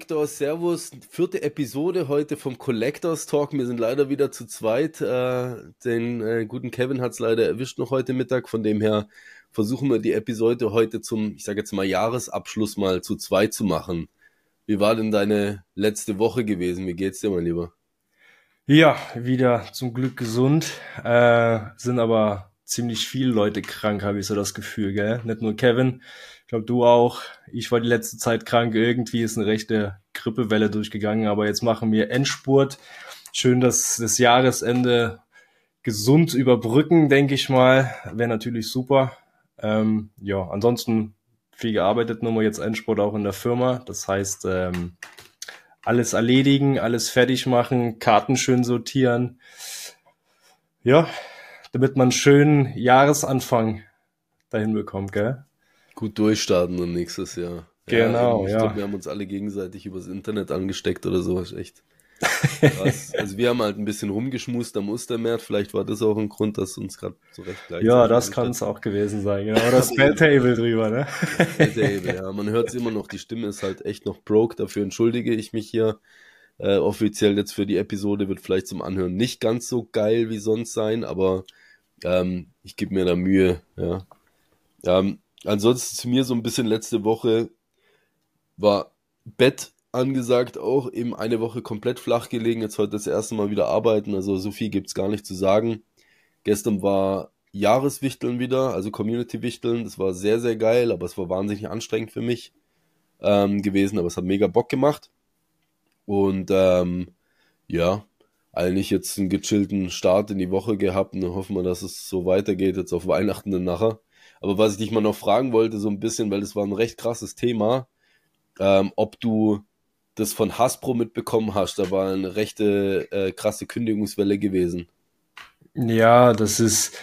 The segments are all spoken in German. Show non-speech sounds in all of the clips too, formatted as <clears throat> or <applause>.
Victor, Servus. Vierte Episode heute vom Collectors Talk. Wir sind leider wieder zu zweit. Äh, den äh, guten Kevin hat es leider erwischt noch heute Mittag. Von dem her versuchen wir die Episode heute zum, ich sage jetzt mal, Jahresabschluss mal zu zweit zu machen. Wie war denn deine letzte Woche gewesen? Wie geht's dir, mein Lieber? Ja, wieder zum Glück gesund. Äh, sind aber ziemlich viele Leute krank, habe ich so das Gefühl, gell? Nicht nur Kevin glaube, du auch. Ich war die letzte Zeit krank. Irgendwie ist eine rechte Grippewelle durchgegangen. Aber jetzt machen wir Endspurt. Schön, dass das Jahresende gesund überbrücken, denke ich mal. Wäre natürlich super. Ähm, ja, ansonsten viel gearbeitet, nur mal jetzt Endspurt auch in der Firma. Das heißt, ähm, alles erledigen, alles fertig machen, Karten schön sortieren. Ja, damit man einen schönen Jahresanfang dahin bekommt, gell? Gut durchstarten und nächstes Jahr. Genau, ja. Ich ja. glaube, wir haben uns alle gegenseitig übers Internet angesteckt oder sowas, echt. Krass. <laughs> also wir haben halt ein bisschen rumgeschmust am Ostermärz. Vielleicht war das auch ein Grund, dass uns gerade so recht gleich Ja, das kann es auch gewesen sein. Genau, das Spelltable drüber, ne? Spelltable, ja. Man hört es immer noch, die Stimme ist halt echt noch broke. Dafür entschuldige ich mich hier. Äh, offiziell jetzt für die Episode wird vielleicht zum Anhören nicht ganz so geil wie sonst sein, aber ähm, ich gebe mir da Mühe, ja. Ähm, Ansonsten zu mir so ein bisschen letzte Woche war Bett angesagt auch, eben eine Woche komplett flach gelegen, jetzt heute das erste Mal wieder arbeiten, also so viel gibt's gar nicht zu sagen. Gestern war Jahreswichteln wieder, also Community-Wichteln, das war sehr, sehr geil, aber es war wahnsinnig anstrengend für mich ähm, gewesen, aber es hat mega Bock gemacht. Und ähm, ja, eigentlich jetzt einen gechillten Start in die Woche gehabt und dann hoffen wir, dass es so weitergeht jetzt auf Weihnachten und nachher. Aber was ich dich mal noch fragen wollte, so ein bisschen, weil das war ein recht krasses Thema, ähm, ob du das von Hasbro mitbekommen hast. Da war eine rechte äh, krasse Kündigungswelle gewesen. Ja, das ist.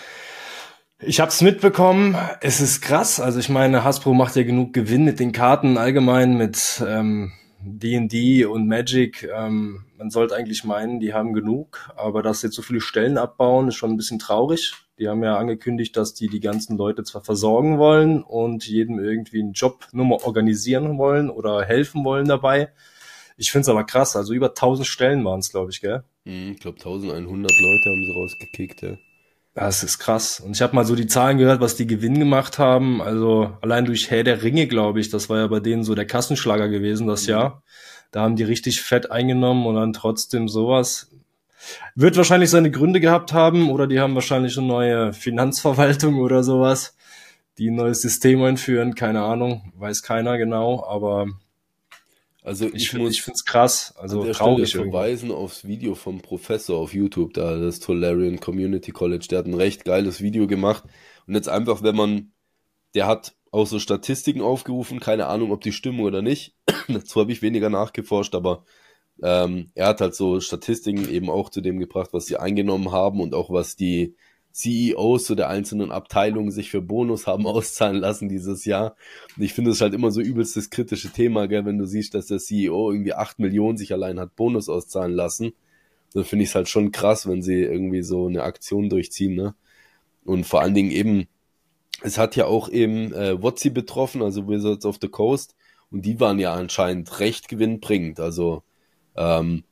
Ich habe es mitbekommen. Es ist krass. Also ich meine, Hasbro macht ja genug Gewinn mit den Karten allgemein mit ähm, D&D und Magic. Ähm, man sollte eigentlich meinen, die haben genug, aber dass jetzt so viele Stellen abbauen, ist schon ein bisschen traurig. Die haben ja angekündigt, dass die die ganzen Leute zwar versorgen wollen und jedem irgendwie einen Job nur mal organisieren wollen oder helfen wollen dabei. Ich finde es aber krass, also über 1000 Stellen waren es, glaube ich, gell? Hm, ich glaube 1100 Leute haben sie rausgekickt, ja. Das ist krass. Und ich habe mal so die Zahlen gehört, was die Gewinn gemacht haben. Also allein durch Herr der Ringe, glaube ich, das war ja bei denen so der Kassenschlager gewesen das mhm. Jahr. Da haben die richtig fett eingenommen und dann trotzdem sowas. Wird wahrscheinlich seine Gründe gehabt haben oder die haben wahrscheinlich eine neue Finanzverwaltung <laughs> oder sowas, die ein neues System einführen. Keine Ahnung, weiß keiner genau, aber also ich, ich finde ich finde es krass, also an der traurig Stelle verweisen aufs Video vom Professor auf YouTube, da das Tolarian Community College, der hat ein recht geiles Video gemacht. Und jetzt einfach, wenn man der hat auch so Statistiken aufgerufen, keine Ahnung, ob die stimmen oder nicht. <clears throat> Dazu habe ich weniger nachgeforscht, aber ähm, er hat halt so Statistiken eben auch zu dem gebracht, was sie eingenommen haben und auch was die CEOs zu der einzelnen Abteilungen sich für Bonus haben <laughs> auszahlen lassen dieses Jahr. Ich finde es halt immer so übelst das kritische Thema, gell, wenn du siehst, dass der CEO irgendwie acht Millionen sich allein hat Bonus auszahlen lassen. Dann finde ich es halt schon krass, wenn sie irgendwie so eine Aktion durchziehen, ne? Und vor allen Dingen eben, es hat ja auch eben äh, Wotzi betroffen, also Wizards of the Coast, und die waren ja anscheinend recht gewinnbringend. Also ähm,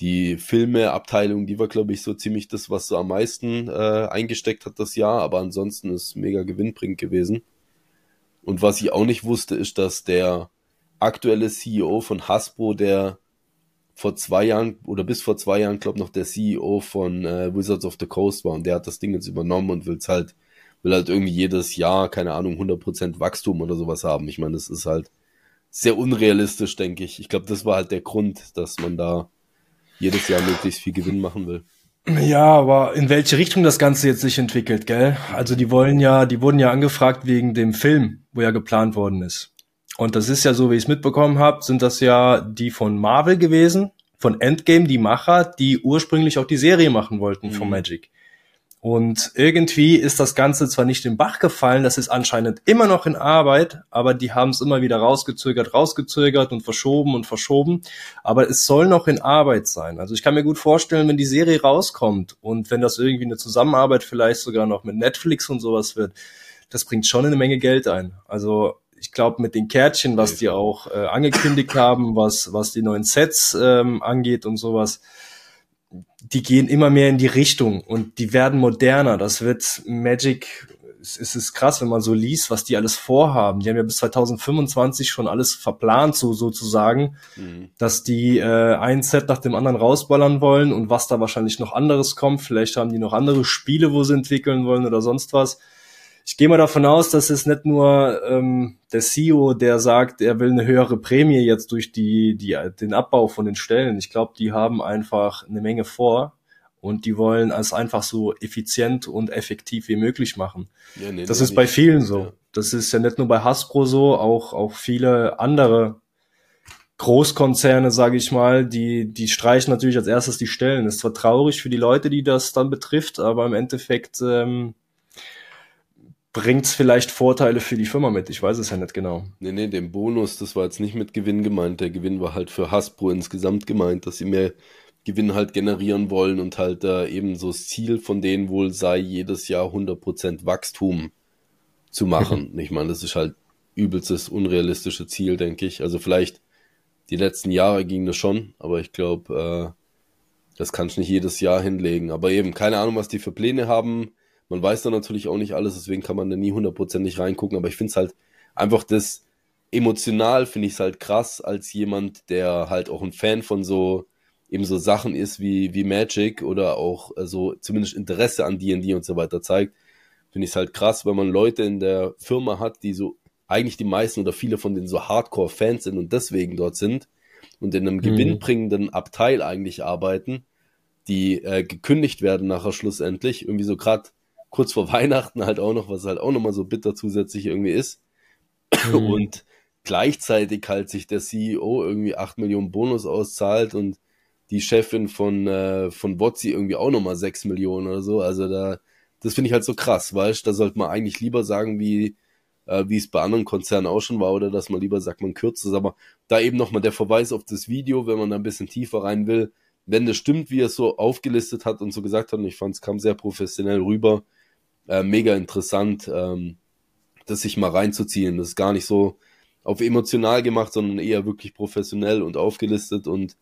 die Filmeabteilung, die war, glaube ich, so ziemlich das, was so am meisten äh, eingesteckt hat das Jahr, aber ansonsten ist mega gewinnbringend gewesen. Und was ich auch nicht wusste, ist, dass der aktuelle CEO von Hasbro, der vor zwei Jahren oder bis vor zwei Jahren, glaube noch der CEO von äh, Wizards of the Coast war und der hat das Ding jetzt übernommen und will halt, will halt irgendwie jedes Jahr, keine Ahnung, 100% Wachstum oder sowas haben. Ich meine, das ist halt sehr unrealistisch, denke ich. Ich glaube, das war halt der Grund, dass man da jedes Jahr möglichst viel Gewinn machen will. Ja, aber in welche Richtung das Ganze jetzt sich entwickelt, gell? Also die wollen ja, die wurden ja angefragt wegen dem Film, wo ja geplant worden ist. Und das ist ja so, wie ich es mitbekommen habe, sind das ja die von Marvel gewesen, von Endgame, die Macher, die ursprünglich auch die Serie machen wollten mhm. von Magic. Und irgendwie ist das Ganze zwar nicht im Bach gefallen, das ist anscheinend immer noch in Arbeit, aber die haben es immer wieder rausgezögert, rausgezögert und verschoben und verschoben. Aber es soll noch in Arbeit sein. Also ich kann mir gut vorstellen, wenn die Serie rauskommt und wenn das irgendwie eine Zusammenarbeit vielleicht sogar noch mit Netflix und sowas wird, das bringt schon eine Menge Geld ein. Also ich glaube, mit den Kärtchen, was die auch äh, angekündigt haben, was, was die neuen Sets ähm, angeht und sowas, die gehen immer mehr in die Richtung und die werden moderner. Das wird Magic es ist krass, wenn man so liest, was die alles vorhaben. Die haben ja bis 2025 schon alles verplant, so sozusagen, mhm. dass die äh, ein Set nach dem anderen rausballern wollen und was da wahrscheinlich noch anderes kommt. Vielleicht haben die noch andere Spiele, wo sie entwickeln wollen oder sonst was. Ich gehe mal davon aus, dass es nicht nur ähm, der CEO, der sagt, er will eine höhere Prämie jetzt durch die, die, den Abbau von den Stellen. Ich glaube, die haben einfach eine Menge vor und die wollen es einfach so effizient und effektiv wie möglich machen. Ja, nee, das nee, ist bei vielen so. Ja. Das ist ja nicht nur bei Hasbro so, auch, auch viele andere Großkonzerne, sage ich mal, die, die streichen natürlich als erstes die Stellen. Ist zwar traurig für die Leute, die das dann betrifft, aber im Endeffekt ähm, bringt es vielleicht Vorteile für die Firma mit. Ich weiß es ja nicht genau. Nee, nee, den Bonus, das war jetzt nicht mit Gewinn gemeint. Der Gewinn war halt für Hasbro insgesamt gemeint, dass sie mehr Gewinn halt generieren wollen und halt äh, eben so das Ziel von denen wohl sei, jedes Jahr 100% Wachstum zu machen. Mhm. ich meine, das ist halt übelstes unrealistische Ziel, denke ich. Also vielleicht die letzten Jahre ging das schon, aber ich glaube, äh, das kann ich nicht jedes Jahr hinlegen. Aber eben, keine Ahnung, was die für Pläne haben. Man weiß da natürlich auch nicht alles, deswegen kann man da nie hundertprozentig reingucken. Aber ich finde es halt einfach das emotional, finde ich es halt krass, als jemand, der halt auch ein Fan von so eben so Sachen ist wie, wie Magic oder auch also zumindest Interesse an D&D und so weiter zeigt, finde ich es halt krass, wenn man Leute in der Firma hat, die so eigentlich die meisten oder viele von denen so Hardcore-Fans sind und deswegen dort sind und in einem mhm. gewinnbringenden Abteil eigentlich arbeiten, die äh, gekündigt werden nachher schlussendlich, irgendwie so gerade kurz vor Weihnachten halt auch noch, was halt auch nochmal so bitter zusätzlich irgendwie ist. Mhm. Und gleichzeitig halt sich der CEO irgendwie acht Millionen Bonus auszahlt und die Chefin von, äh, von Wotzi irgendwie auch nochmal 6 Millionen oder so. Also da, das finde ich halt so krass, weißt Da sollte man eigentlich lieber sagen, wie, äh, wie es bei anderen Konzernen auch schon war, oder dass man lieber sagt, man kürzt es. Aber da eben nochmal der Verweis auf das Video, wenn man da ein bisschen tiefer rein will, wenn das stimmt, wie er es so aufgelistet hat und so gesagt hat, und ich fand es kam sehr professionell rüber, äh, mega interessant, ähm, das sich mal reinzuziehen. Das ist gar nicht so auf emotional gemacht, sondern eher wirklich professionell und aufgelistet und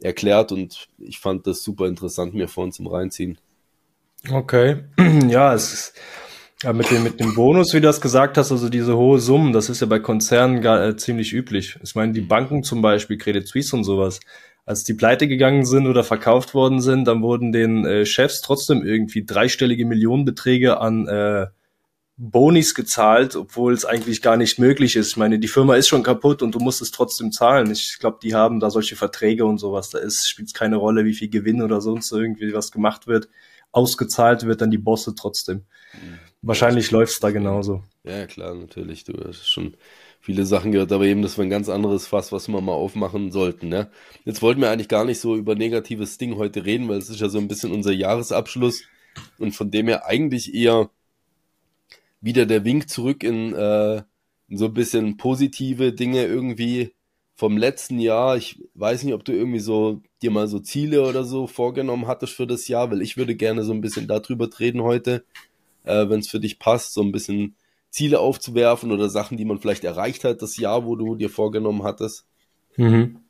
erklärt und ich fand das super interessant mir vor uns zum Reinziehen. Okay, <clears throat> ja, es ist ja, mit dem, mit dem Bonus, wie du das gesagt hast, also diese hohe Summen, das ist ja bei Konzernen gar, äh, ziemlich üblich. Ich meine, die Banken zum Beispiel, Credit Suisse und sowas, als die pleite gegangen sind oder verkauft worden sind, dann wurden den äh, Chefs trotzdem irgendwie dreistellige Millionenbeträge an äh, Bonis gezahlt, obwohl es eigentlich gar nicht möglich ist. Ich meine, die Firma ist schon kaputt und du musst es trotzdem zahlen. Ich glaube, die haben da solche Verträge und sowas. Da ist spielt es keine Rolle, wie viel Gewinn oder sonst irgendwie was gemacht wird. Ausgezahlt wird dann die Bosse trotzdem. Mhm. Wahrscheinlich läuft es da genauso. Ja, klar, natürlich. Du hast schon viele Sachen gehört, aber eben das war ein ganz anderes Fass, was wir mal aufmachen sollten. Ne? Jetzt wollten wir eigentlich gar nicht so über negatives Ding heute reden, weil es ist ja so ein bisschen unser Jahresabschluss und von dem her eigentlich eher wieder der Wink zurück in, äh, in so ein bisschen positive Dinge irgendwie vom letzten Jahr. Ich weiß nicht, ob du irgendwie so dir mal so Ziele oder so vorgenommen hattest für das Jahr, weil ich würde gerne so ein bisschen darüber reden heute, äh, wenn es für dich passt, so ein bisschen Ziele aufzuwerfen oder Sachen, die man vielleicht erreicht hat, das Jahr, wo du dir vorgenommen hattest. Mhm.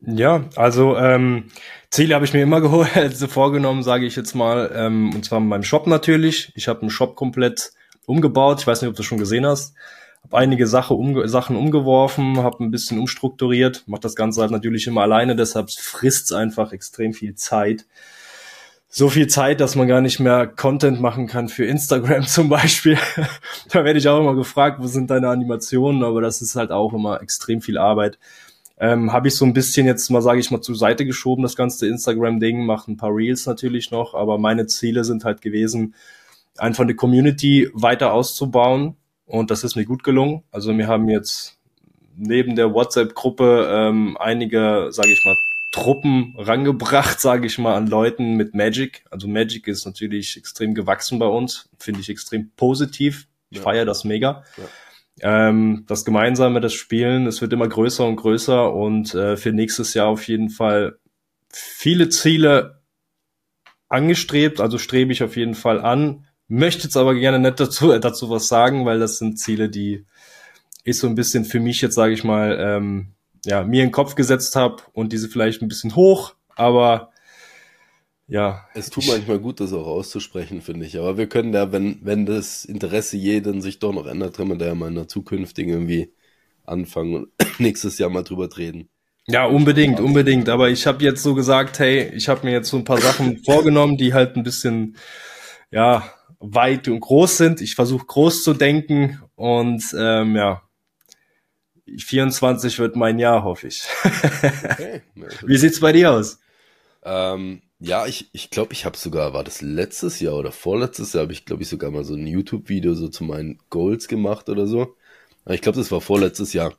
Ja, also ähm, Ziele habe ich mir immer <laughs> geholt, also vorgenommen, sage ich jetzt mal, ähm, und zwar in meinem Shop natürlich. Ich habe einen Shop komplett umgebaut. Ich weiß nicht, ob du schon gesehen hast. Habe einige Sache umge Sachen umgeworfen, habe ein bisschen umstrukturiert, mache das Ganze halt natürlich immer alleine, deshalb frisst einfach extrem viel Zeit. So viel Zeit, dass man gar nicht mehr Content machen kann für Instagram <laughs> zum Beispiel. da werde ich auch immer gefragt, wo sind deine Animationen, aber das ist halt auch immer extrem viel Arbeit ähm, habe ich so ein bisschen jetzt mal, sage ich mal, zur Seite geschoben, das ganze Instagram-Ding, mache ein paar Reels natürlich noch, aber meine Ziele sind halt gewesen, einfach eine Community weiter auszubauen und das ist mir gut gelungen. Also wir haben jetzt neben der WhatsApp-Gruppe ähm, einige, sage ich mal, Truppen rangebracht, <laughs> sage ich mal, an Leuten mit Magic. Also Magic ist natürlich extrem gewachsen bei uns, finde ich extrem positiv. Ich ja. feiere das mega. Ja ähm, das Gemeinsame, das Spielen, es wird immer größer und größer und äh, für nächstes Jahr auf jeden Fall viele Ziele angestrebt, also strebe ich auf jeden Fall an. möchte jetzt aber gerne nicht dazu, äh, <laughs> dazu was sagen, weil das sind Ziele, die ich so ein bisschen für mich jetzt, sage ich mal, ähm, ja, mir in den Kopf gesetzt habe und diese vielleicht ein bisschen hoch, aber ja. Es tut manchmal gut, das auch auszusprechen, finde ich. Aber wir können da, wenn, wenn das Interesse jeden sich doch noch ändert, können wir da ja mal in der zukünftigen irgendwie anfangen und <coughs> nächstes Jahr mal drüber reden. Ja, unbedingt, unbedingt. Aber ich habe jetzt so gesagt, hey, ich habe mir jetzt so ein paar Sachen <coughs> vorgenommen, die halt ein bisschen, ja, weit und groß sind. Ich versuche groß zu denken und ähm, ja, 24 wird mein Jahr, hoffe ich. okay. <laughs> Wie sieht's bei dir aus? Ähm, ja, ich ich, glaube, ich habe sogar, war das letztes Jahr oder vorletztes Jahr, habe ich, glaube ich, sogar mal so ein YouTube-Video so zu meinen Goals gemacht oder so. Aber ich glaube, das war vorletztes Jahr.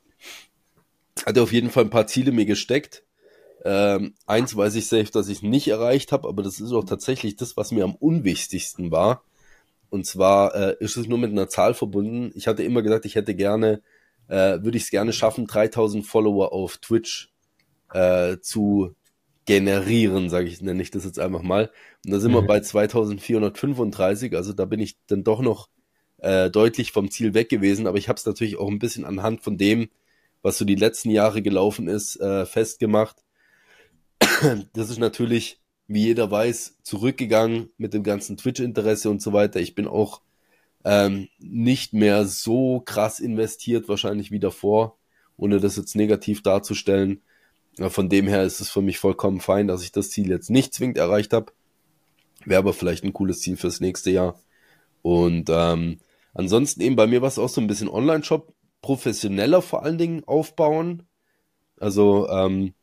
Hatte auf jeden Fall ein paar Ziele mir gesteckt. Ähm, eins weiß ich safe, dass ich nicht erreicht habe, aber das ist auch tatsächlich das, was mir am unwichtigsten war. Und zwar äh, ist es nur mit einer Zahl verbunden. Ich hatte immer gesagt, ich hätte gerne, äh, würde ich es gerne schaffen, 3000 Follower auf Twitch äh, zu generieren, sage ich, nenne ich das jetzt einfach mal. Und da sind mhm. wir bei 2435, also da bin ich dann doch noch äh, deutlich vom Ziel weg gewesen, aber ich habe es natürlich auch ein bisschen anhand von dem, was so die letzten Jahre gelaufen ist, äh, festgemacht. Das ist natürlich, wie jeder weiß, zurückgegangen mit dem ganzen Twitch-Interesse und so weiter. Ich bin auch ähm, nicht mehr so krass investiert, wahrscheinlich wie davor, ohne das jetzt negativ darzustellen. Von dem her ist es für mich vollkommen fein, dass ich das Ziel jetzt nicht zwingend erreicht habe. Wäre aber vielleicht ein cooles Ziel fürs nächste Jahr. Und ähm, ansonsten eben bei mir war es auch so ein bisschen Online-Shop, professioneller vor allen Dingen aufbauen. Also, ähm,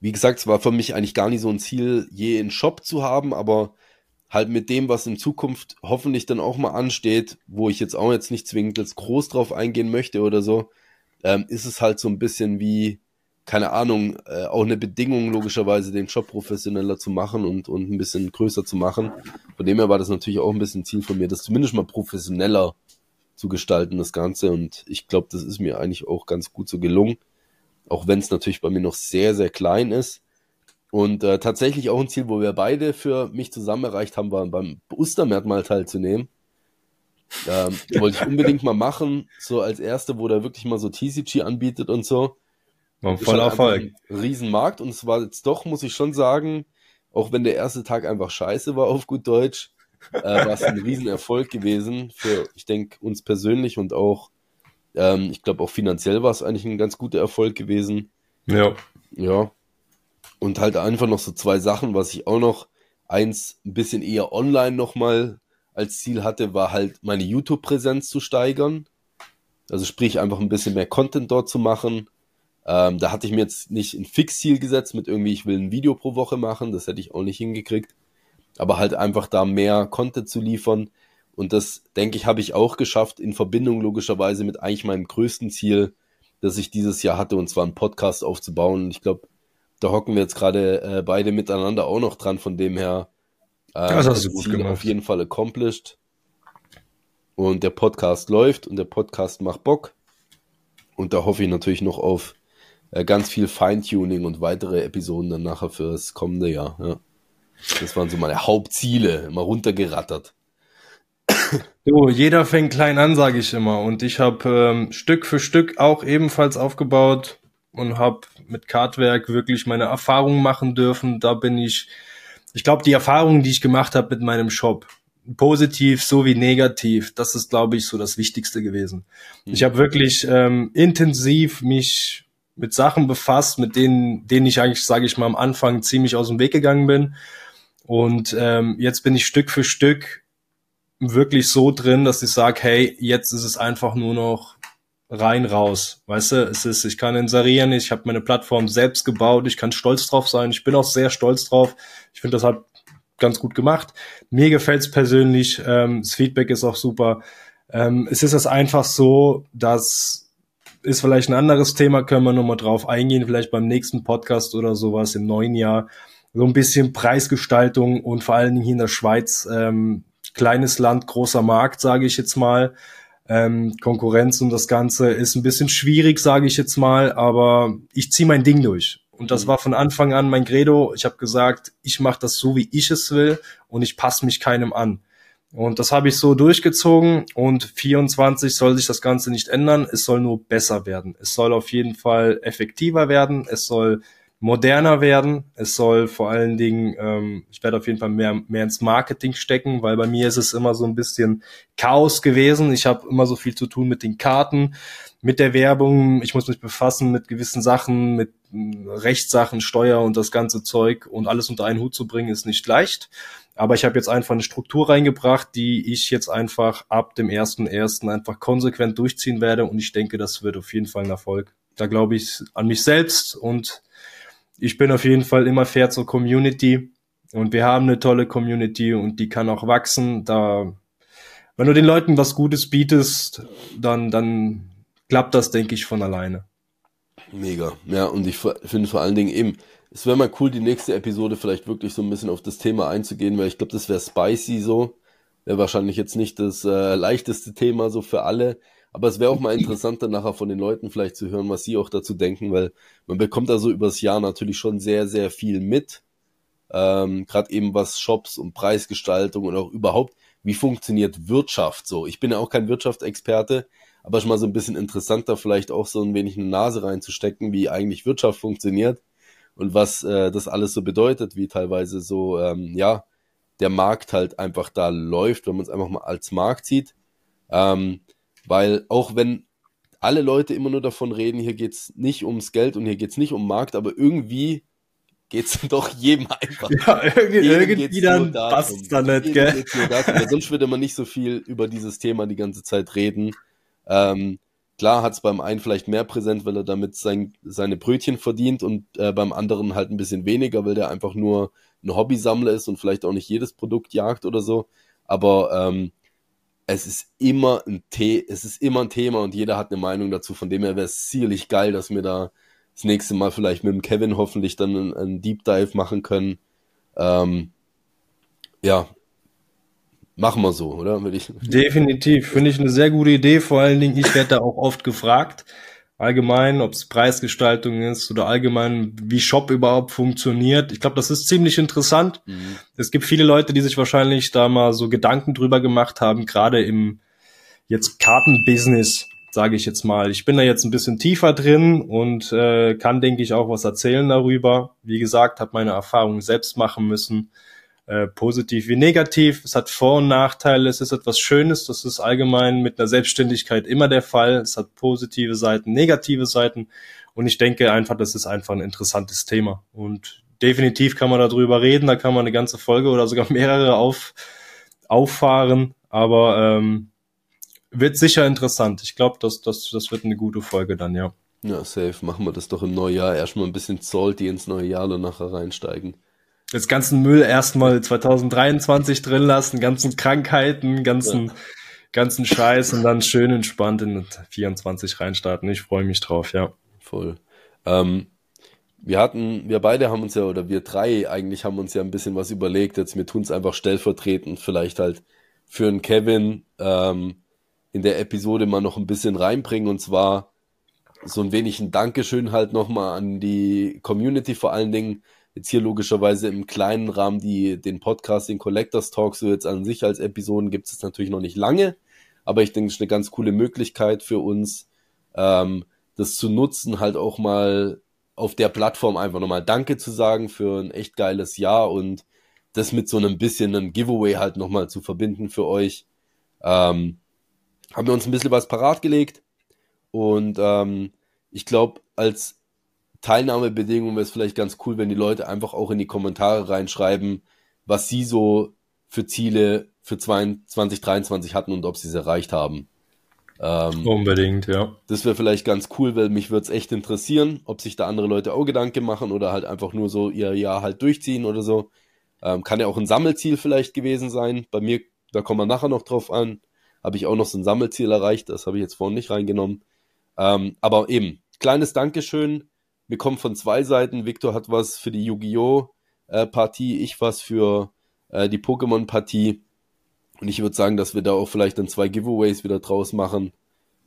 wie gesagt, es war für mich eigentlich gar nicht so ein Ziel, je einen Shop zu haben, aber halt mit dem, was in Zukunft hoffentlich dann auch mal ansteht, wo ich jetzt auch jetzt nicht zwingend jetzt groß drauf eingehen möchte oder so, ähm, ist es halt so ein bisschen wie, keine Ahnung, äh, auch eine Bedingung logischerweise, den Job professioneller zu machen und, und ein bisschen größer zu machen. Von dem her war das natürlich auch ein bisschen Ziel von mir, das zumindest mal professioneller zu gestalten, das Ganze. Und ich glaube, das ist mir eigentlich auch ganz gut so gelungen. Auch wenn es natürlich bei mir noch sehr, sehr klein ist. Und äh, tatsächlich auch ein Ziel, wo wir beide für mich zusammen erreicht haben, war beim Ostermärt mal teilzunehmen. Ähm, <laughs> wollte ich unbedingt mal machen, so als erste, wo der wirklich mal so TCG anbietet und so. War voll Erfolg. Ein Riesenmarkt und es war jetzt doch, muss ich schon sagen, auch wenn der erste Tag einfach scheiße war auf gut Deutsch, äh, war es ein <laughs> Riesenerfolg gewesen für, ich denke, uns persönlich und auch, ähm, ich glaube auch finanziell war es eigentlich ein ganz guter Erfolg gewesen. Ja. Ja. Und halt einfach noch so zwei Sachen, was ich auch noch eins ein bisschen eher online nochmal als Ziel hatte, war halt meine YouTube-Präsenz zu steigern. Also sprich einfach ein bisschen mehr Content dort zu machen ähm, da hatte ich mir jetzt nicht ein Fixziel gesetzt mit irgendwie, ich will ein Video pro Woche machen, das hätte ich auch nicht hingekriegt. Aber halt einfach da mehr Content zu liefern. Und das, denke ich, habe ich auch geschafft in Verbindung logischerweise mit eigentlich meinem größten Ziel, das ich dieses Jahr hatte, und zwar einen Podcast aufzubauen. Ich glaube, da hocken wir jetzt gerade äh, beide miteinander auch noch dran, von dem her äh, das hast du gut gemacht. auf jeden Fall accomplished. Und der Podcast läuft und der Podcast macht Bock. Und da hoffe ich natürlich noch auf äh, ganz viel Feintuning und weitere Episoden dann nachher fürs kommende Jahr. Ja. Das waren so meine Hauptziele, immer runtergerattert. So, jeder fängt klein an, sage ich immer. Und ich habe ähm, Stück für Stück auch ebenfalls aufgebaut und habe mit Kartwerk wirklich meine Erfahrungen machen dürfen. Da bin ich, ich glaube, die Erfahrungen, die ich gemacht habe mit meinem Shop, positiv sowie negativ, das ist, glaube ich, so das Wichtigste gewesen. Mhm. Ich habe wirklich ähm, intensiv mich mit Sachen befasst, mit denen, denen ich eigentlich, sage ich mal, am Anfang ziemlich aus dem Weg gegangen bin. Und ähm, jetzt bin ich Stück für Stück wirklich so drin, dass ich sage, hey, jetzt ist es einfach nur noch rein raus. Weißt du, es ist, ich kann inserieren, ich habe meine Plattform selbst gebaut, ich kann stolz drauf sein, ich bin auch sehr stolz drauf. Ich finde, das hat ganz gut gemacht. Mir gefällt's persönlich, ähm, das Feedback ist auch super. Ähm, es ist es einfach so, dass ist vielleicht ein anderes Thema, können wir nochmal drauf eingehen, vielleicht beim nächsten Podcast oder sowas im neuen Jahr. So ein bisschen Preisgestaltung und vor allen Dingen hier in der Schweiz, ähm, kleines Land, großer Markt, sage ich jetzt mal. Ähm, Konkurrenz und das Ganze ist ein bisschen schwierig, sage ich jetzt mal, aber ich ziehe mein Ding durch. Und das mhm. war von Anfang an mein Credo. Ich habe gesagt, ich mache das so, wie ich es will und ich passe mich keinem an. Und das habe ich so durchgezogen und 24 soll sich das Ganze nicht ändern. Es soll nur besser werden. Es soll auf jeden Fall effektiver werden. Es soll moderner werden. Es soll vor allen Dingen, ähm, ich werde auf jeden Fall mehr, mehr ins Marketing stecken, weil bei mir ist es immer so ein bisschen Chaos gewesen. Ich habe immer so viel zu tun mit den Karten, mit der Werbung. Ich muss mich befassen mit gewissen Sachen, mit hm, Rechtssachen, Steuer und das ganze Zeug und alles unter einen Hut zu bringen, ist nicht leicht. Aber ich habe jetzt einfach eine Struktur reingebracht, die ich jetzt einfach ab dem ersten ersten einfach konsequent durchziehen werde und ich denke, das wird auf jeden Fall ein Erfolg. Da glaube ich an mich selbst und ich bin auf jeden Fall immer fair zur Community und wir haben eine tolle Community und die kann auch wachsen. Da, wenn du den Leuten was Gutes bietest, dann, dann klappt das, denke ich, von alleine. Mega. Ja, und ich finde vor allen Dingen eben, es wäre mal cool, die nächste Episode vielleicht wirklich so ein bisschen auf das Thema einzugehen, weil ich glaube, das wäre spicy so. Wäre wahrscheinlich jetzt nicht das äh, leichteste Thema so für alle. Aber es wäre auch mal interessant, dann nachher von den Leuten vielleicht zu hören, was sie auch dazu denken, weil man bekommt da so übers Jahr natürlich schon sehr, sehr viel mit. Ähm, Gerade eben was Shops und Preisgestaltung und auch überhaupt, wie funktioniert Wirtschaft so. Ich bin ja auch kein Wirtschaftsexperte, aber schon mal so ein bisschen interessanter, vielleicht auch so ein wenig eine Nase reinzustecken, wie eigentlich Wirtschaft funktioniert und was äh, das alles so bedeutet, wie teilweise so, ähm, ja, der Markt halt einfach da läuft, wenn man es einfach mal als Markt sieht. Ähm, weil auch wenn alle Leute immer nur davon reden, hier geht's nicht ums Geld und hier geht's nicht um Markt, aber irgendwie geht's <laughs> doch jedem einfach. Ja, irgendwie, irgendwie dann passt's da nicht, gell? Sonst würde man nicht so viel über dieses Thema die ganze Zeit reden. Ähm, klar hat's beim einen vielleicht mehr präsent, weil er damit sein, seine Brötchen verdient und äh, beim anderen halt ein bisschen weniger, weil der einfach nur ein Hobbysammler ist und vielleicht auch nicht jedes Produkt jagt oder so. Aber ähm, es ist immer ein The es ist immer ein Thema und jeder hat eine Meinung dazu. Von dem her wäre es sicherlich geil, dass wir da das nächste Mal vielleicht mit dem Kevin hoffentlich dann einen, einen Deep Dive machen können. Ähm, ja, machen wir so, oder? Ich Definitiv, finde ich eine sehr gute Idee. Vor allen Dingen, ich werde da auch oft gefragt allgemein, ob es Preisgestaltung ist oder allgemein, wie Shop überhaupt funktioniert. Ich glaube, das ist ziemlich interessant. Mhm. Es gibt viele Leute, die sich wahrscheinlich da mal so Gedanken drüber gemacht haben, gerade im jetzt Kartenbusiness, sage ich jetzt mal. Ich bin da jetzt ein bisschen tiefer drin und äh, kann, denke ich, auch was erzählen darüber. Wie gesagt, habe meine Erfahrungen selbst machen müssen äh, positiv wie negativ. Es hat Vor- und Nachteile. Es ist etwas Schönes. Das ist allgemein mit einer Selbstständigkeit immer der Fall. Es hat positive Seiten, negative Seiten. Und ich denke einfach, das ist einfach ein interessantes Thema. Und definitiv kann man darüber reden. Da kann man eine ganze Folge oder sogar <laughs> mehrere auf, auffahren. Aber ähm, wird sicher interessant. Ich glaube, das, das, das wird eine gute Folge dann, ja. Ja, safe. Machen wir das doch im Neujahr. Erstmal ein bisschen salty ins neue Jahr und nachher reinsteigen das ganzen Müll erstmal 2023 drin lassen, ganzen Krankheiten, ganzen, ja. ganzen Scheiß und dann schön entspannt in 24 reinstarten. Ich freue mich drauf, ja. Voll. Ähm, wir hatten, wir beide haben uns ja, oder wir drei eigentlich haben uns ja ein bisschen was überlegt. Jetzt, wir tun es einfach stellvertretend, vielleicht halt für einen Kevin ähm, in der Episode mal noch ein bisschen reinbringen. Und zwar so ein wenig ein Dankeschön halt nochmal an die Community vor allen Dingen jetzt hier logischerweise im kleinen Rahmen die, den Podcast, den Collectors Talk, so jetzt an sich als Episoden gibt es natürlich noch nicht lange, aber ich denke, es ist eine ganz coole Möglichkeit für uns, ähm, das zu nutzen, halt auch mal auf der Plattform einfach nochmal Danke zu sagen für ein echt geiles Jahr und das mit so einem bisschen einem Giveaway halt nochmal zu verbinden für euch. Ähm, haben wir uns ein bisschen was parat gelegt und ähm, ich glaube, als Teilnahmebedingungen wäre es vielleicht ganz cool, wenn die Leute einfach auch in die Kommentare reinschreiben, was sie so für Ziele für 2023 hatten und ob sie es erreicht haben. Ähm, Unbedingt, ja. Das wäre vielleicht ganz cool, weil mich würde es echt interessieren, ob sich da andere Leute auch Gedanken machen oder halt einfach nur so ihr Jahr halt durchziehen oder so. Ähm, kann ja auch ein Sammelziel vielleicht gewesen sein. Bei mir, da kommen wir nachher noch drauf an, habe ich auch noch so ein Sammelziel erreicht. Das habe ich jetzt vorhin nicht reingenommen. Ähm, aber eben, kleines Dankeschön wir kommen von zwei Seiten. Victor hat was für die Yu-Gi-Oh! Äh, Partie, ich was für äh, die Pokémon-Partie. Und ich würde sagen, dass wir da auch vielleicht dann zwei Giveaways wieder draus machen,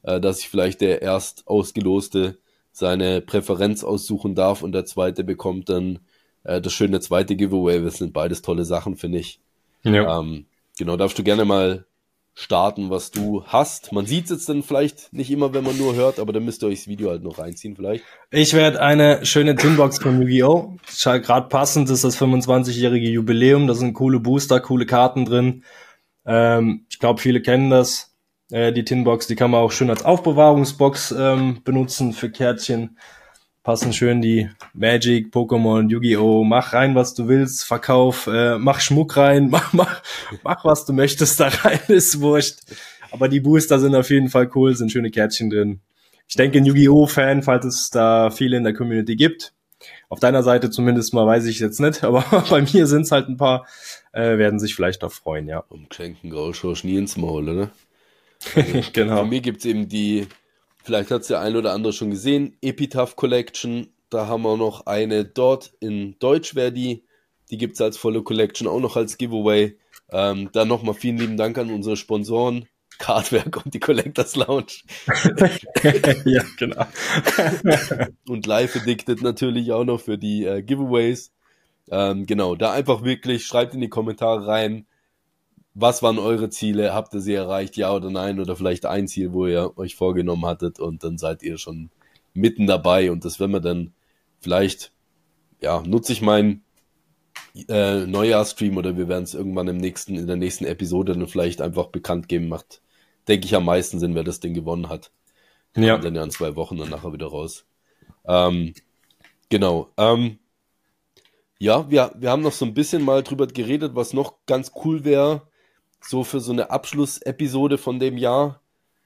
äh, dass ich vielleicht der erst ausgeloste seine Präferenz aussuchen darf und der zweite bekommt dann das schöne zweite Giveaway. Das sind beides tolle Sachen, finde ich. Ja. Ähm, genau, darfst du gerne mal starten, was du hast. Man sieht es jetzt dann vielleicht nicht immer, wenn man nur hört, aber dann müsst ihr euch das Video halt noch reinziehen vielleicht. Ich werde eine schöne Tinbox von Yu-Gi-Oh! Gerade passend ist das 25-jährige Jubiläum, da sind coole Booster, coole Karten drin. Ähm, ich glaube, viele kennen das. Äh, die Tinbox, die kann man auch schön als Aufbewahrungsbox ähm, benutzen für Kärtchen passen schön die Magic, Pokémon, Yu-Gi-Oh! Mach rein, was du willst, verkauf, äh, mach Schmuck rein, <laughs> mach, mach, mach, was du möchtest da rein, <laughs> ist wurscht. Aber die Booster sind auf jeden Fall cool, sind schöne Kärtchen drin. Ich denke, ein Yu-Gi-Oh!-Fan, falls es da viele in der Community gibt. Auf deiner Seite zumindest mal weiß ich jetzt nicht, <laughs> aber bei mir sind es halt ein paar, äh, werden sich vielleicht auch freuen, ja. Um Geschenken Grauschosch nie ins Maul, ne? Also, genau. Für mich gibt's eben die Vielleicht hat es der ein oder andere schon gesehen. Epitaph Collection. Da haben wir noch eine dort in Deutsch, wäre die. Die gibt es als volle Collection auch noch als Giveaway. Ähm, dann nochmal vielen lieben Dank an unsere Sponsoren. Cardwerk und die Collectors Lounge. <laughs> ja, genau. <laughs> und Live Addicted natürlich auch noch für die äh, Giveaways. Ähm, genau, da einfach wirklich schreibt in die Kommentare rein, was waren eure Ziele? Habt ihr sie erreicht, ja oder nein? Oder vielleicht ein Ziel, wo ihr euch vorgenommen hattet und dann seid ihr schon mitten dabei und das werden wir dann vielleicht, ja, nutze ich meinen äh, Neujahrstream oder wir werden es irgendwann im nächsten, in der nächsten Episode dann vielleicht einfach bekannt geben, macht, denke ich, am meisten Sinn, wer das Ding gewonnen hat. Ja. Und dann ja in zwei Wochen dann nachher wieder raus. Ähm, genau. Ähm, ja, wir, wir haben noch so ein bisschen mal drüber geredet, was noch ganz cool wäre, so für so eine Abschlussepisode von dem Jahr.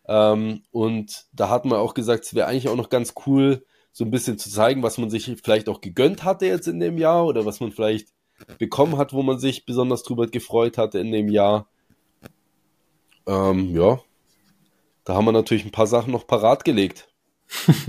Ähm, und da hat man auch gesagt, es wäre eigentlich auch noch ganz cool, so ein bisschen zu zeigen, was man sich vielleicht auch gegönnt hatte jetzt in dem Jahr oder was man vielleicht bekommen hat, wo man sich besonders drüber gefreut hatte in dem Jahr. Ähm, ja, da haben wir natürlich ein paar Sachen noch parat gelegt. <laughs>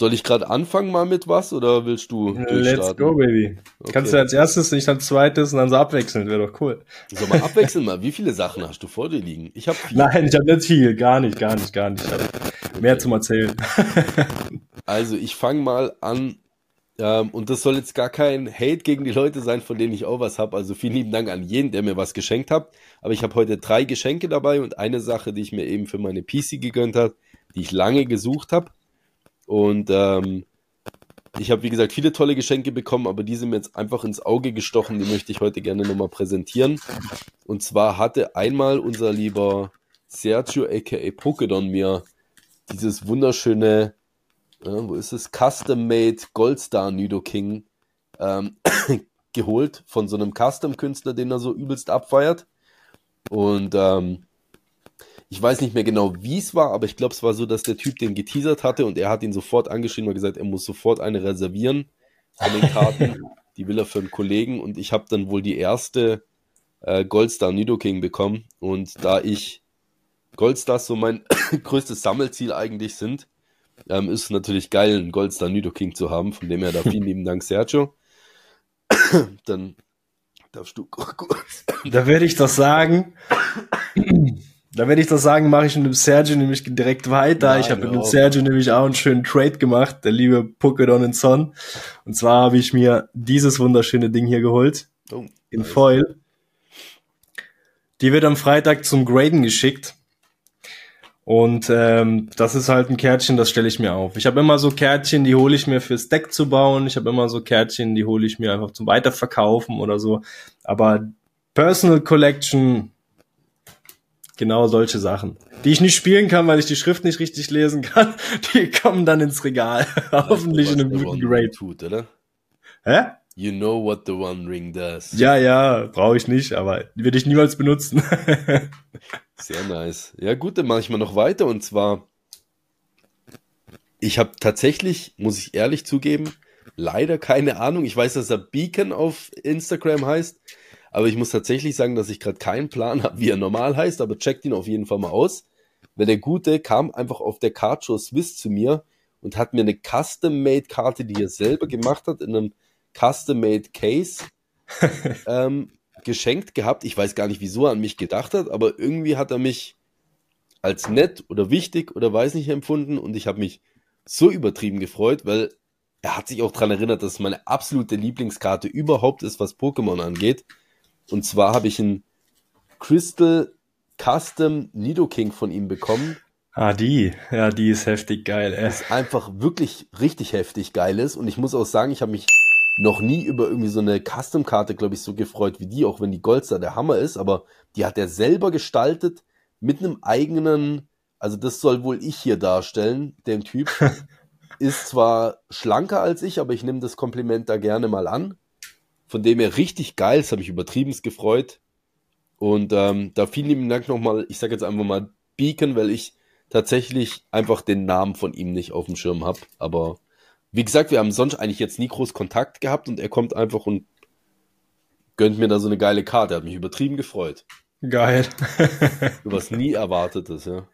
Soll ich gerade anfangen mal mit was oder willst du Let's go, Baby. Okay. Kannst du als erstes, nicht als zweites und dann so abwechseln, wäre doch cool. Soll mal abwechseln mal. Wie viele Sachen hast du vor dir liegen? Ich habe Nein, ich habe nicht viel. Gar nicht, gar nicht, gar nicht. Ich okay. Mehr zum Erzählen. <laughs> also ich fange mal an. Ähm, und das soll jetzt gar kein Hate gegen die Leute sein, von denen ich auch was habe. Also vielen lieben Dank an jeden, der mir was geschenkt hat. Aber ich habe heute drei Geschenke dabei und eine Sache, die ich mir eben für meine PC gegönnt habe, die ich lange gesucht habe. Und ähm, ich habe, wie gesagt, viele tolle Geschenke bekommen, aber die sind mir jetzt einfach ins Auge gestochen. Die möchte ich heute gerne nochmal präsentieren. Und zwar hatte einmal unser lieber Sergio aka Pokédon mir dieses wunderschöne, äh, wo ist es, Custom-Made Goldstar Nidoking ähm, <coughs> geholt von so einem Custom-Künstler, den er so übelst abfeiert. Und ähm, ich weiß nicht mehr genau, wie es war, aber ich glaube, es war so, dass der Typ den geteasert hatte und er hat ihn sofort angeschrieben und gesagt, er muss sofort eine reservieren von den Karten. <laughs> die will er für einen Kollegen und ich habe dann wohl die erste äh, Goldstar Nidoking bekommen. Und da ich Goldstars so mein <coughs> größtes Sammelziel eigentlich sind, ähm, ist es natürlich geil, einen Goldstar Nidoking zu haben. Von dem her da vielen <laughs> lieben Dank, Sergio. dann darfst du kurz. Da werde ich doch sagen. Da werde ich das sagen, mache ich mit dem Sergio nämlich direkt weiter. Nein, ich habe mit dem Sergio nämlich auch einen schönen Trade gemacht, der liebe Pokédon und Son. Und zwar habe ich mir dieses wunderschöne Ding hier geholt. Oh, in nice. Foil. Die wird am Freitag zum Graden geschickt. Und ähm, das ist halt ein Kärtchen, das stelle ich mir auf. Ich habe immer so Kärtchen, die hole ich mir fürs Deck zu bauen. Ich habe immer so Kärtchen, die hole ich mir einfach zum Weiterverkaufen oder so. Aber Personal Collection Genau solche Sachen. Die ich nicht spielen kann, weil ich die Schrift nicht richtig lesen kann, <laughs> die kommen dann ins Regal. Hoffentlich in einem guten Grade. Tut, oder? Hä? You know what the One Ring does. Ja, ja, brauche ich nicht, aber würde ich niemals benutzen. <laughs> Sehr nice. Ja gut, dann mache ich mal noch weiter und zwar, ich habe tatsächlich, muss ich ehrlich zugeben, leider keine Ahnung. Ich weiß, dass er Beacon auf Instagram heißt. Aber ich muss tatsächlich sagen, dass ich gerade keinen Plan habe, wie er normal heißt, aber checkt ihn auf jeden Fall mal aus. Weil der Gute kam einfach auf der Card Show Swiss zu mir und hat mir eine Custom-Made-Karte, die er selber gemacht hat, in einem Custom-Made Case <laughs> ähm, geschenkt gehabt. Ich weiß gar nicht, wieso er an mich gedacht hat, aber irgendwie hat er mich als nett oder wichtig oder weiß nicht empfunden und ich habe mich so übertrieben gefreut, weil er hat sich auch daran erinnert, dass es meine absolute Lieblingskarte überhaupt ist, was Pokémon angeht. Und zwar habe ich einen Crystal Custom Nidoking von ihm bekommen. Ah, die. Ja, die ist heftig geil, ey. Das einfach wirklich richtig heftig geil ist. Und ich muss auch sagen, ich habe mich noch nie über irgendwie so eine Custom-Karte, glaube ich, so gefreut wie die, auch wenn die Goldstar der Hammer ist, aber die hat er selber gestaltet mit einem eigenen, also das soll wohl ich hier darstellen, den Typ. <laughs> ist zwar schlanker als ich, aber ich nehme das Kompliment da gerne mal an. Von dem her richtig geil, das habe ich übertrieben gefreut. Und ähm, da vielen lieben Dank nochmal, ich sage jetzt einfach mal Beacon, weil ich tatsächlich einfach den Namen von ihm nicht auf dem Schirm habe. Aber wie gesagt, wir haben sonst eigentlich jetzt nie groß Kontakt gehabt und er kommt einfach und gönnt mir da so eine geile Karte. Er hat mich übertrieben gefreut. Geil. <laughs> du was nie erwartetes, ja.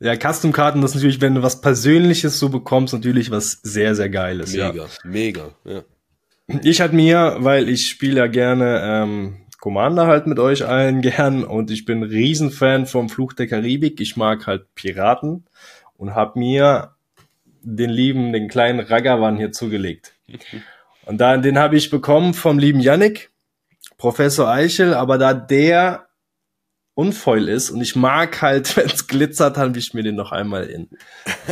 Ja, Custom-Karten, das ist natürlich, wenn du was Persönliches so bekommst, natürlich was sehr, sehr Geiles. Mega, ja. mega, ja. Ich hatte mir, weil ich spiele ja gerne ähm, Commander halt mit euch allen <laughs> gern und ich bin Riesenfan vom Fluch der Karibik. Ich mag halt Piraten und habe mir den lieben, den kleinen Ragavan hier zugelegt. <laughs> Und da, den habe ich bekommen vom lieben Yannick, Professor Eichel, aber da der unfoil ist und ich mag halt, <laughs> wenn es glitzert, habe ich mir den noch einmal in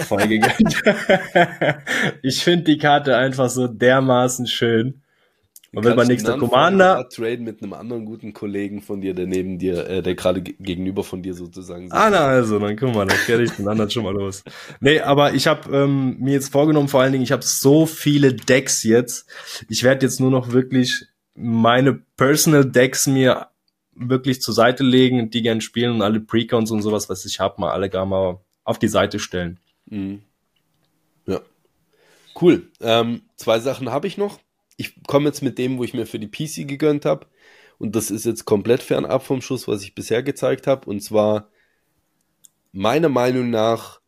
voll gegönnt. <laughs> ich finde die Karte einfach so dermaßen schön. Und wenn man nächster Commander. Trade mit einem anderen guten Kollegen von dir, der neben dir, äh, der gerade gegenüber von dir sozusagen sitzt. Ah, na, also, dann guck mal, dann kenne ich den anderen schon mal los. Nee, aber ich habe ähm, mir jetzt vorgenommen, vor allen Dingen, ich habe so viele Decks jetzt. Ich werde jetzt nur noch wirklich meine Personal Decks mir wirklich zur Seite legen, die gern spielen und alle Precons und sowas, was ich habe, mal alle gar mal auf die Seite stellen. Mhm. Ja. Cool. Ähm, zwei Sachen habe ich noch ich komme jetzt mit dem, wo ich mir für die PC gegönnt habe. Und das ist jetzt komplett fernab vom Schuss, was ich bisher gezeigt habe. Und zwar meiner Meinung nach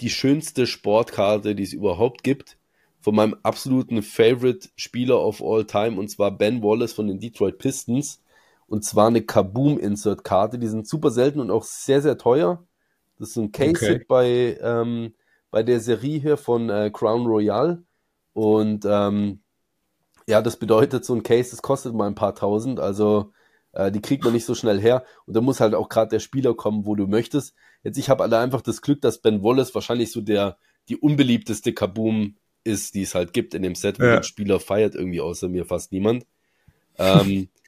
die schönste Sportkarte, die es überhaupt gibt. Von meinem absoluten Favorite-Spieler of all time. Und zwar Ben Wallace von den Detroit Pistons. Und zwar eine Kaboom-Insert-Karte. Die sind super selten und auch sehr, sehr teuer. Das ist so ein Case okay. bei, ähm, bei der Serie hier von äh, Crown Royal. Und ähm, ja, das bedeutet, so ein Case, das kostet mal ein paar tausend, also äh, die kriegt man nicht so schnell her. Und da muss halt auch gerade der Spieler kommen, wo du möchtest. Jetzt, ich habe alle einfach das Glück, dass Ben Wallace wahrscheinlich so der, die unbeliebteste Kaboom ist, die es halt gibt in dem Set, ja. den Spieler feiert irgendwie außer mir fast niemand. Ähm, <laughs>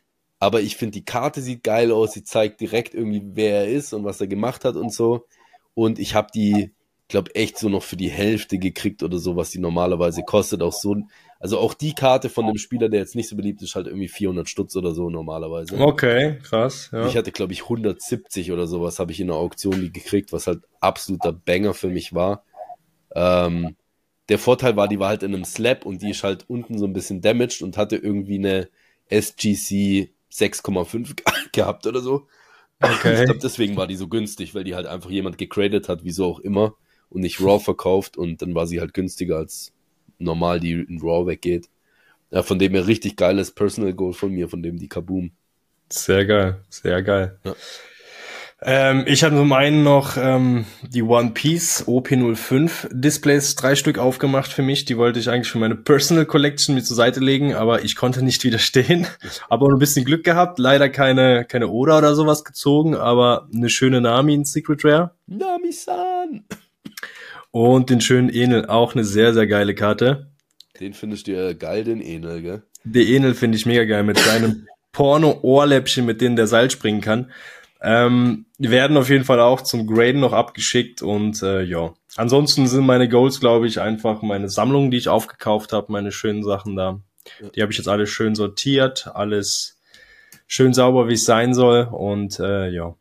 aber ich finde, die Karte sieht geil aus, sie zeigt direkt irgendwie, wer er ist und was er gemacht hat und so. Und ich habe die, glaube echt so noch für die Hälfte gekriegt oder so, was die normalerweise kostet. Auch so, also auch die Karte von dem Spieler, der jetzt nicht so beliebt ist, halt irgendwie 400 Stutz oder so normalerweise. Okay, krass. Ja. Ich hatte, glaube ich, 170 oder sowas habe ich in der Auktion die gekriegt, was halt absoluter Banger für mich war. Ähm, der Vorteil war, die war halt in einem Slab und die ist halt unten so ein bisschen damaged und hatte irgendwie eine SGC 6,5 <laughs> gehabt oder so. Okay. Ich glaube, deswegen war die so günstig, weil die halt einfach jemand gegradet hat, wieso auch immer, und nicht Raw verkauft und dann war sie halt günstiger als normal die in Raw weggeht. Ja, von dem her richtig geiles Personal Goal von mir, von dem die Kaboom. Sehr geil, sehr geil. Ja. Ähm, ich habe zum einen noch ähm, die One Piece OP05 Displays, drei Stück aufgemacht für mich. Die wollte ich eigentlich für meine Personal Collection mit zur Seite legen, aber ich konnte nicht <laughs> widerstehen. aber ein bisschen Glück gehabt. Leider keine, keine Oda oder sowas gezogen, aber eine schöne Nami in Secret Rare. Nami-san! Und den schönen Enel, auch eine sehr, sehr geile Karte. Den findest du ja geil, den Enel, gell? Der Enel finde ich mega geil mit seinem <laughs> Porno-Ohrläppchen, mit dem der Seil springen kann. Ähm, die werden auf jeden Fall auch zum Graden noch abgeschickt und äh, ja. Ansonsten sind meine Goals, glaube ich, einfach meine Sammlung, die ich aufgekauft habe, meine schönen Sachen da. Die habe ich jetzt alles schön sortiert, alles schön sauber, wie es sein soll und äh, ja.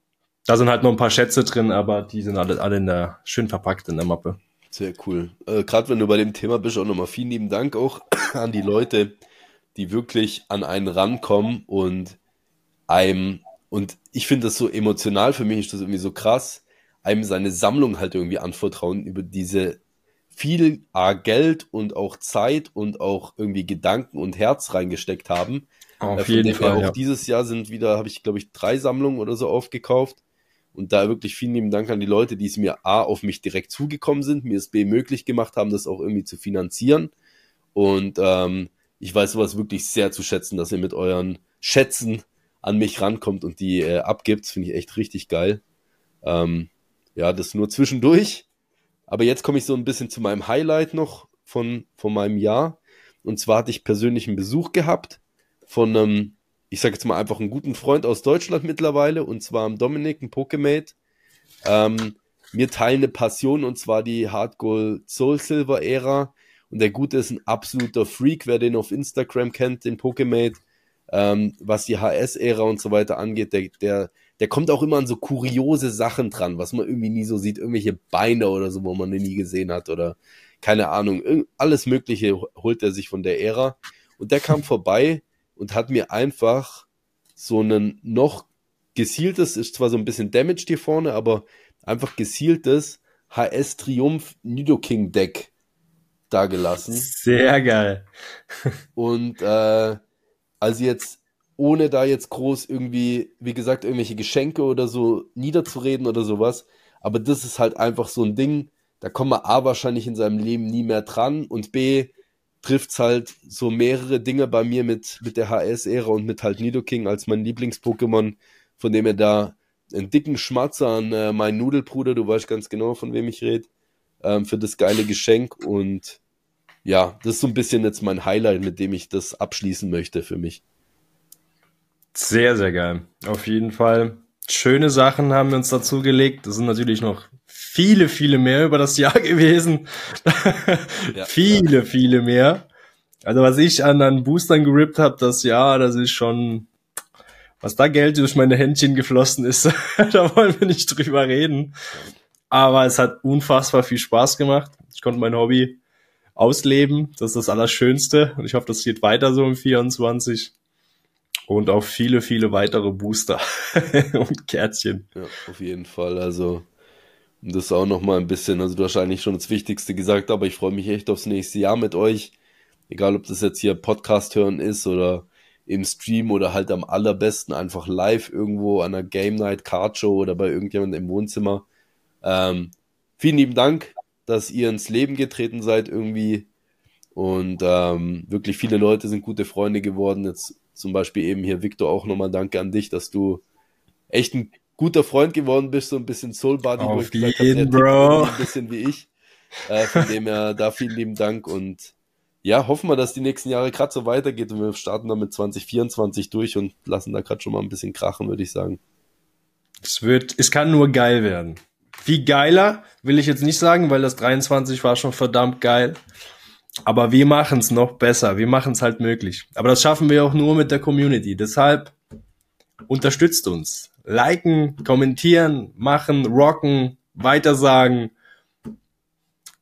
Da sind halt noch ein paar Schätze drin, aber die sind alle, alle in der, schön verpackt in der Mappe. Sehr cool. Äh, Gerade wenn du bei dem Thema bist, auch nochmal vielen lieben Dank auch <clears throat> an die Leute, die wirklich an einen rankommen und einem, und ich finde das so emotional, für mich ist das irgendwie so krass, einem seine Sammlung halt irgendwie anvertrauen über diese viel A, Geld und auch Zeit und auch irgendwie Gedanken und Herz reingesteckt haben. Auf äh, jeden Fall. Auch ja. dieses Jahr sind wieder, habe ich glaube ich drei Sammlungen oder so aufgekauft und da wirklich vielen lieben Dank an die Leute, die es mir A auf mich direkt zugekommen sind, mir es B möglich gemacht haben, das auch irgendwie zu finanzieren. Und ähm, ich weiß sowas wirklich sehr zu schätzen, dass ihr mit euren Schätzen an mich rankommt und die äh, abgibt. Finde ich echt richtig geil. Ähm, ja, das nur zwischendurch. Aber jetzt komme ich so ein bisschen zu meinem Highlight noch von, von meinem Jahr. Und zwar hatte ich persönlichen Besuch gehabt von einem, ich sage jetzt mal einfach einen guten Freund aus Deutschland mittlerweile, und zwar am Dominik, ein Pokemate. Ähm, teilen eine Passion und zwar die Hardcore Soul Silver Ära. Und der Gute ist ein absoluter Freak, wer den auf Instagram kennt, den Pokemate, ähm, was die HS-Ära und so weiter angeht, der, der, der kommt auch immer an so kuriose Sachen dran, was man irgendwie nie so sieht, irgendwelche Beine oder so, wo man nie gesehen hat oder keine Ahnung, alles Mögliche holt er sich von der Ära. Und der kam vorbei und hat mir einfach so einen noch gezieltes, ist zwar so ein bisschen damaged hier vorne, aber einfach gezieltes HS Triumph Nidoking Deck dagelassen. Sehr geil. Und äh, also jetzt, ohne da jetzt groß irgendwie, wie gesagt, irgendwelche Geschenke oder so niederzureden oder sowas, aber das ist halt einfach so ein Ding, da kommt man A wahrscheinlich in seinem Leben nie mehr dran und B trifft's halt so mehrere Dinge bei mir mit, mit der HS-Ära und mit halt Nidoking als mein Lieblings-Pokémon, von dem er da einen dicken Schmatzer an äh, meinen Nudelbruder, du weißt ganz genau, von wem ich rede, ähm, für das geile Geschenk. Und ja, das ist so ein bisschen jetzt mein Highlight, mit dem ich das abschließen möchte für mich. Sehr, sehr geil. Auf jeden Fall. Schöne Sachen haben wir uns dazu gelegt. Das sind natürlich noch viele, viele mehr über das Jahr <laughs> gewesen. ja, viele, ja. viele mehr. Also was ich an, an Boostern gerippt habe, das Jahr, das ist schon was da Geld durch meine Händchen geflossen ist, <laughs> da wollen wir nicht drüber reden. Aber es hat unfassbar viel Spaß gemacht. Ich konnte mein Hobby ausleben. Das ist das Allerschönste. Und ich hoffe, das geht weiter so im 24. Und auch viele, viele weitere Booster <laughs> und Kärtchen. Ja, auf jeden Fall. Also, das auch noch mal ein bisschen, also du hast eigentlich schon das Wichtigste gesagt, aber ich freue mich echt aufs nächste Jahr mit euch. Egal, ob das jetzt hier Podcast hören ist oder im Stream oder halt am allerbesten einfach live irgendwo an einer Game Night Card Show oder bei irgendjemandem im Wohnzimmer. Ähm, vielen lieben Dank, dass ihr ins Leben getreten seid irgendwie und ähm, wirklich viele Leute sind gute Freunde geworden. Jetzt zum Beispiel eben hier Victor auch nochmal Danke an dich, dass du echt ein guter Freund geworden bist, so ein bisschen Soul Buddy, wo ich gesagt habe, Bro. ein bisschen wie ich. Äh, von dem her da vielen lieben Dank und ja, hoffen wir, dass die nächsten Jahre gerade so weitergeht und wir starten dann mit 2024 durch und lassen da gerade schon mal ein bisschen krachen, würde ich sagen. Es wird, es kann nur geil werden. Wie geiler will ich jetzt nicht sagen, weil das 23 war schon verdammt geil. Aber wir machen es noch besser. Wir machen es halt möglich. Aber das schaffen wir auch nur mit der Community. Deshalb unterstützt uns. Liken, kommentieren, machen, rocken, weitersagen.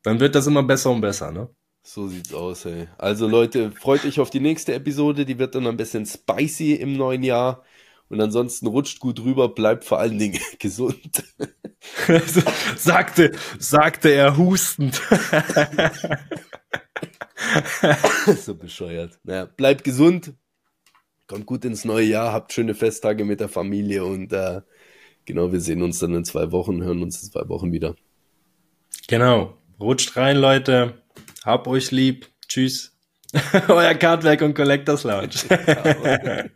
Dann wird das immer besser und besser, ne? So sieht's aus, ey. Also Leute, freut euch auf die nächste Episode, die wird dann ein bisschen spicy im neuen Jahr. Und ansonsten rutscht gut rüber, bleibt vor allen Dingen <laughs> gesund. sagte, sagte er hustend. <laughs> so bescheuert. Naja, bleibt gesund, kommt gut ins neue Jahr, habt schöne Festtage mit der Familie und äh, genau, wir sehen uns dann in zwei Wochen, hören uns in zwei Wochen wieder. Genau. Rutscht rein, Leute. Hab euch lieb. Tschüss. <laughs> Euer Cardwerk und Collectors Lounge.